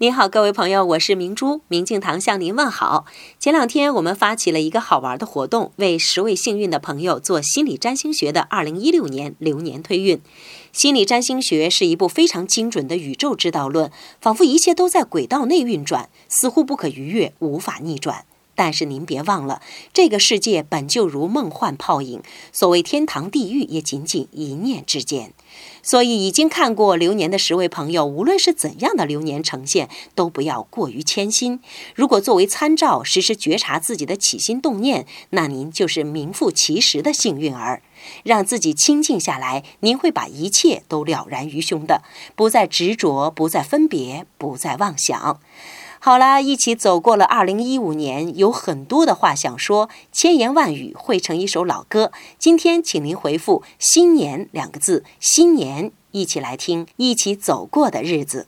您好，各位朋友，我是明珠，明镜堂向您问好。前两天我们发起了一个好玩的活动，为十位幸运的朋友做心理占星学的二零一六年流年推运。心理占星学是一部非常精准的宇宙之道论，仿佛一切都在轨道内运转，似乎不可逾越，无法逆转。但是您别忘了，这个世界本就如梦幻泡影，所谓天堂地狱也仅仅一念之间。所以，已经看过流年的十位朋友，无论是怎样的流年呈现，都不要过于谦心。如果作为参照，时时觉察自己的起心动念，那您就是名副其实的幸运儿。让自己清静下来，您会把一切都了然于胸的，不再执着，不再分别，不再妄想。好啦，一起走过了二零一五年，有很多的话想说，千言万语汇成一首老歌。今天，请您回复“新年”两个字，新年，一起来听，一起走过的日子。